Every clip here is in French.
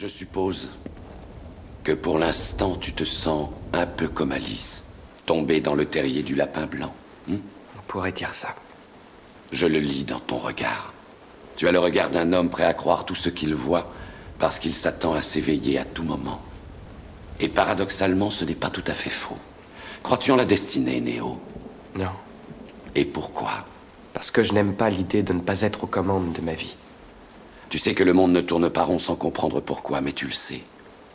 Je suppose que pour l'instant tu te sens un peu comme Alice, tombée dans le terrier du lapin blanc. On pourrait dire ça. Je le lis dans ton regard. Tu as le regard d'un homme prêt à croire tout ce qu'il voit parce qu'il s'attend à s'éveiller à tout moment. Et paradoxalement, ce n'est pas tout à fait faux. Crois-tu en la destinée, Néo? Non. Et pourquoi? Parce que je n'aime pas l'idée de ne pas être aux commandes de ma vie. Tu sais que le monde ne tourne pas rond sans comprendre pourquoi, mais tu le sais.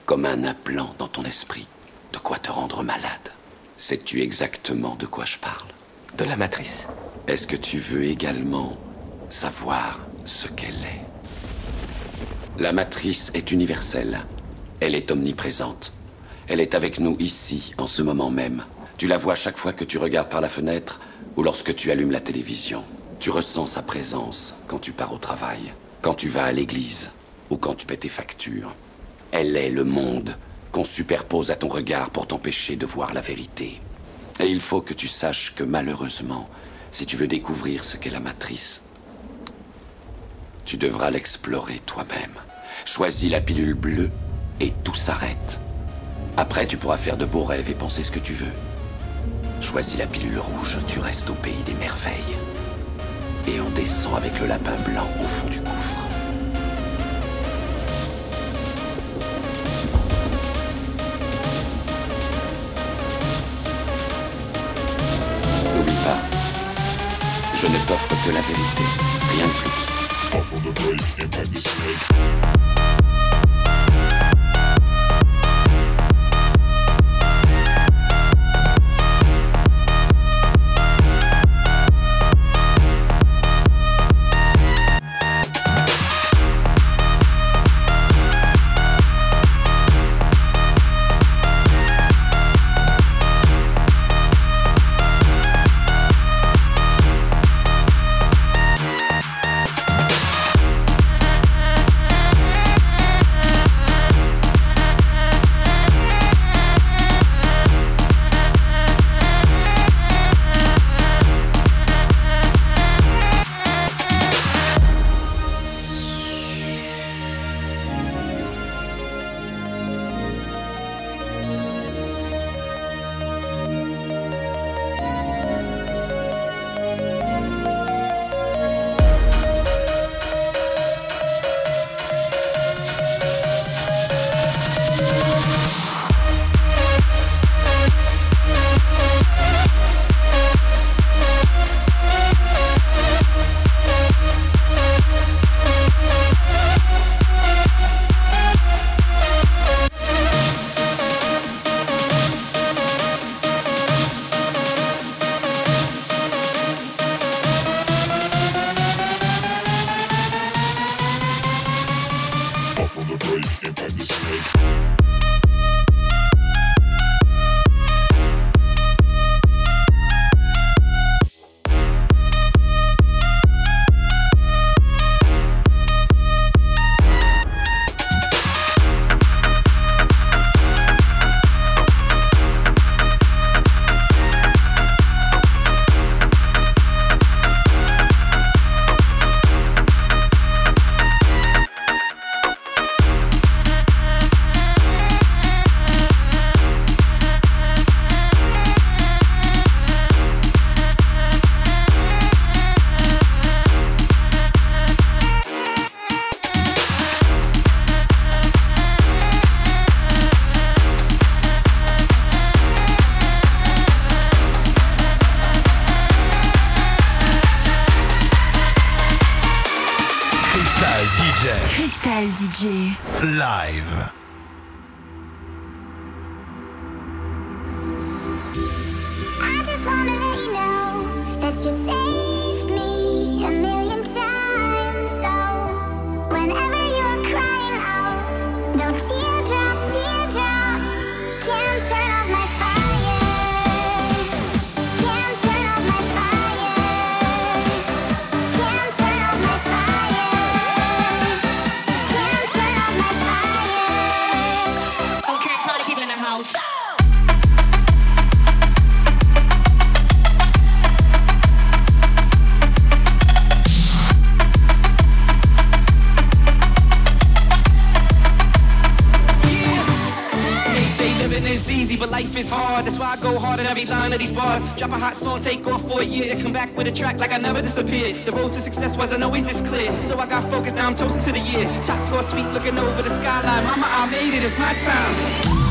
Comme un implant dans ton esprit. De quoi te rendre malade. Sais-tu exactement de quoi je parle? De la matrice. Est-ce que tu veux également savoir ce qu'elle est? La matrice est universelle. Elle est omniprésente. Elle est avec nous ici, en ce moment même. Tu la vois chaque fois que tu regardes par la fenêtre ou lorsque tu allumes la télévision. Tu ressens sa présence quand tu pars au travail, quand tu vas à l'église ou quand tu paies tes factures. Elle est le monde qu'on superpose à ton regard pour t'empêcher de voir la vérité. Et il faut que tu saches que malheureusement, si tu veux découvrir ce qu'est la matrice, tu devras l'explorer toi-même. Choisis la pilule bleue et tout s'arrête. Après, tu pourras faire de beaux rêves et penser ce que tu veux. Choisis la pilule rouge, tu restes au pays des merveilles. Et on descend avec le lapin blanc au fond du gouffre. N'oublie pas, je ne t'offre que la vérité, rien de plus. Live. Drop a hot song, take off for a year. Come back with a track like I never disappeared. The road to success wasn't always this clear. So I got focused, now I'm toasting to the year. Top floor suite, looking over the skyline. Mama, I made it, it's my time.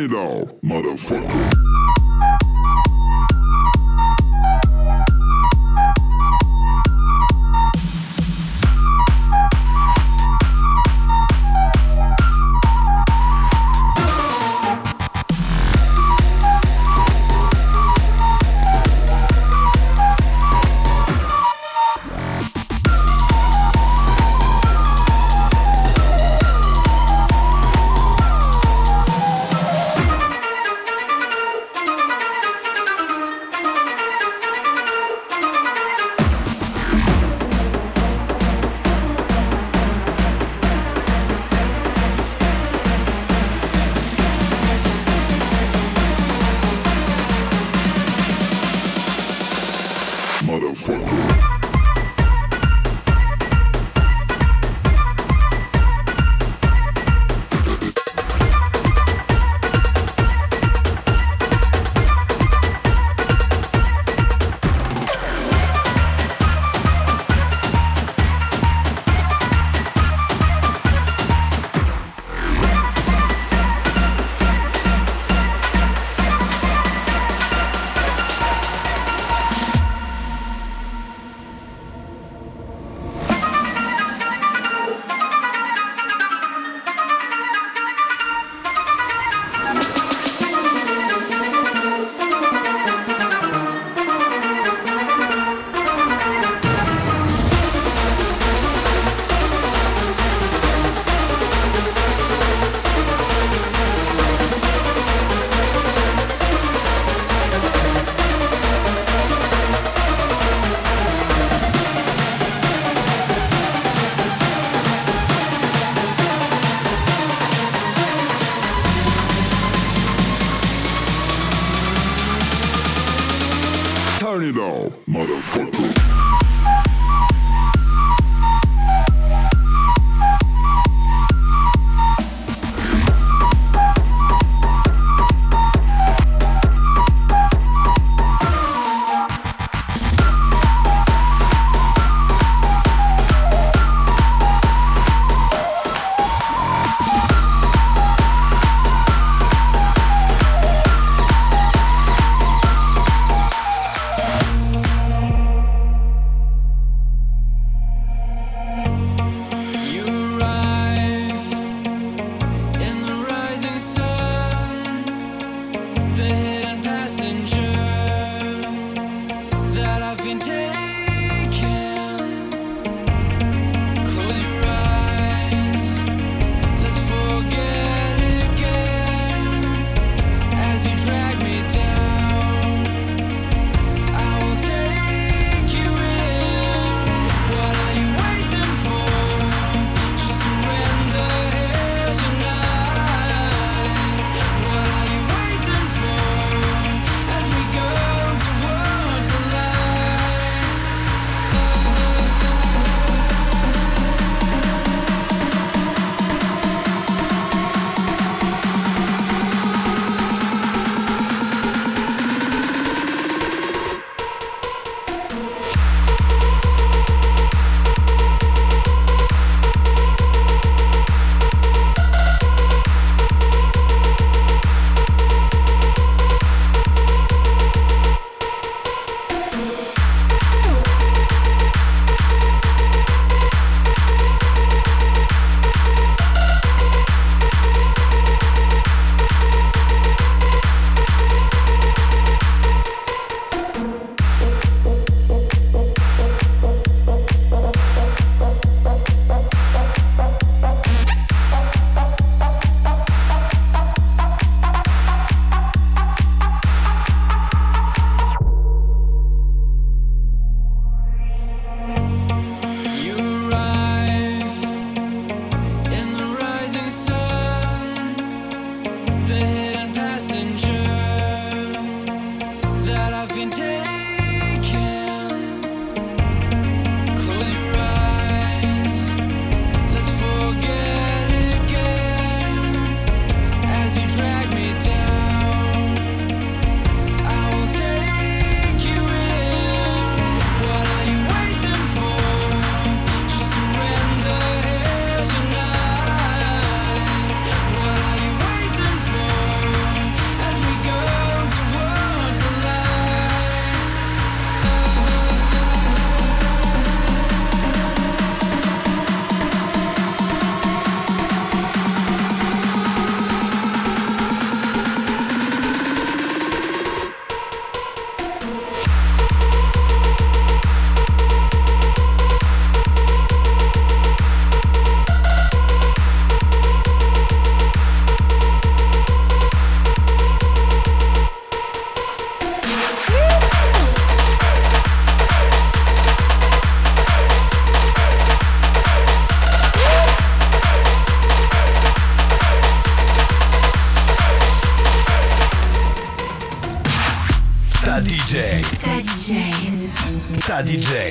money though. DJ.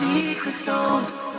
secret stones.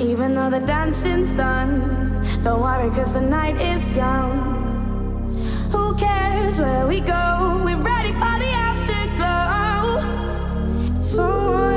Even though the dancing's done, don't worry, cause the night is young. Who cares where we go? We're ready for the afterglow. So